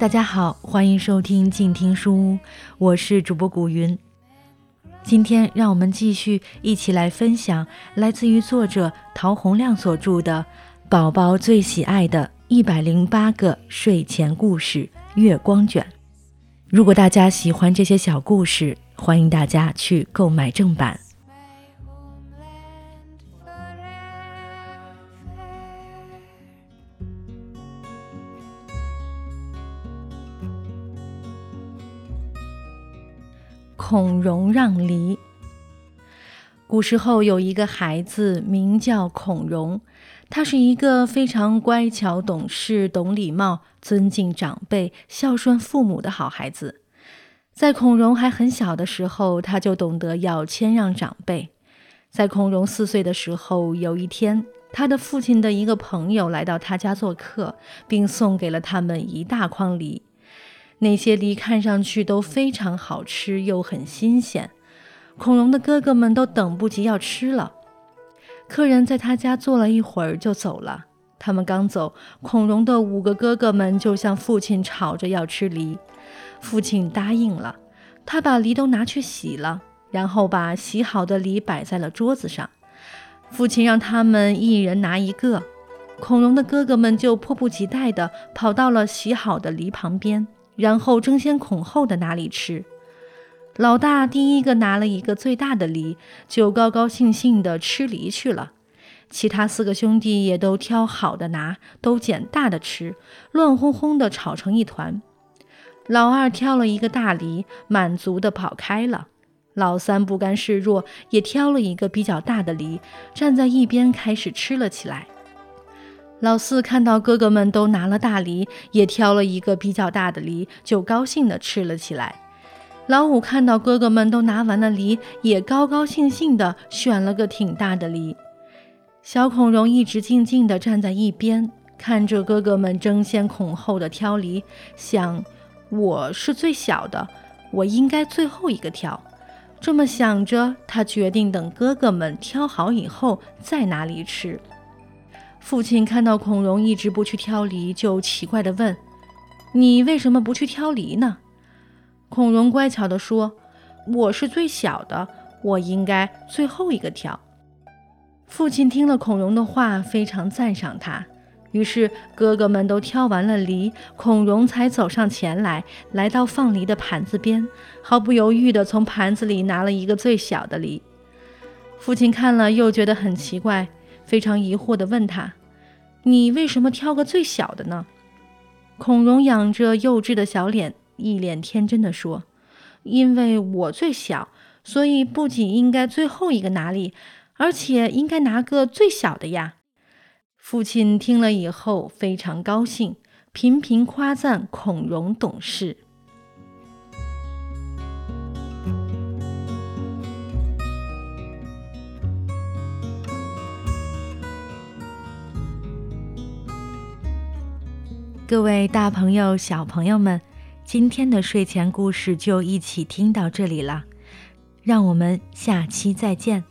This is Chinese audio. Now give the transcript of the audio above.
大家好，欢迎收听静听书屋，我是主播古云。今天让我们继续一起来分享来自于作者陶洪亮所著的《宝宝最喜爱的一百零八个睡前故事月光卷》。如果大家喜欢这些小故事，欢迎大家去购买正版。孔融让梨。古时候有一个孩子名叫孔融，他是一个非常乖巧懂事、懂礼貌、尊敬长辈、孝顺父母的好孩子。在孔融还很小的时候，他就懂得要谦让长辈。在孔融四岁的时候，有一天，他的父亲的一个朋友来到他家做客，并送给了他们一大筐梨。那些梨看上去都非常好吃，又很新鲜。孔融的哥哥们都等不及要吃了。客人在他家坐了一会儿就走了。他们刚走，孔融的五个哥哥们就向父亲吵着要吃梨。父亲答应了，他把梨都拿去洗了，然后把洗好的梨摆在了桌子上。父亲让他们一人拿一个。孔融的哥哥们就迫不及待地跑到了洗好的梨旁边。然后争先恐后的拿梨吃，老大第一个拿了一个最大的梨，就高高兴兴的吃梨去了。其他四个兄弟也都挑好的拿，都捡大的吃，乱哄哄的吵成一团。老二挑了一个大梨，满足的跑开了。老三不甘示弱，也挑了一个比较大的梨，站在一边开始吃了起来。老四看到哥哥们都拿了大梨，也挑了一个比较大的梨，就高兴地吃了起来。老五看到哥哥们都拿完了梨，也高高兴兴地选了个挺大的梨。小孔融一直静静地站在一边，看着哥哥们争先恐后的挑梨，想：我是最小的，我应该最后一个挑。这么想着，他决定等哥哥们挑好以后再拿梨吃。父亲看到孔融一直不去挑梨，就奇怪地问：“你为什么不去挑梨呢？”孔融乖巧地说：“我是最小的，我应该最后一个挑。”父亲听了孔融的话，非常赞赏他。于是哥哥们都挑完了梨，孔融才走上前来，来到放梨的盘子边，毫不犹豫地从盘子里拿了一个最小的梨。父亲看了，又觉得很奇怪。非常疑惑地问他：“你为什么挑个最小的呢？”孔融仰着幼稚的小脸，一脸天真地说：“因为我最小，所以不仅应该最后一个拿梨，而且应该拿个最小的呀。”父亲听了以后非常高兴，频频夸赞孔融懂事。各位大朋友、小朋友们，今天的睡前故事就一起听到这里了，让我们下期再见。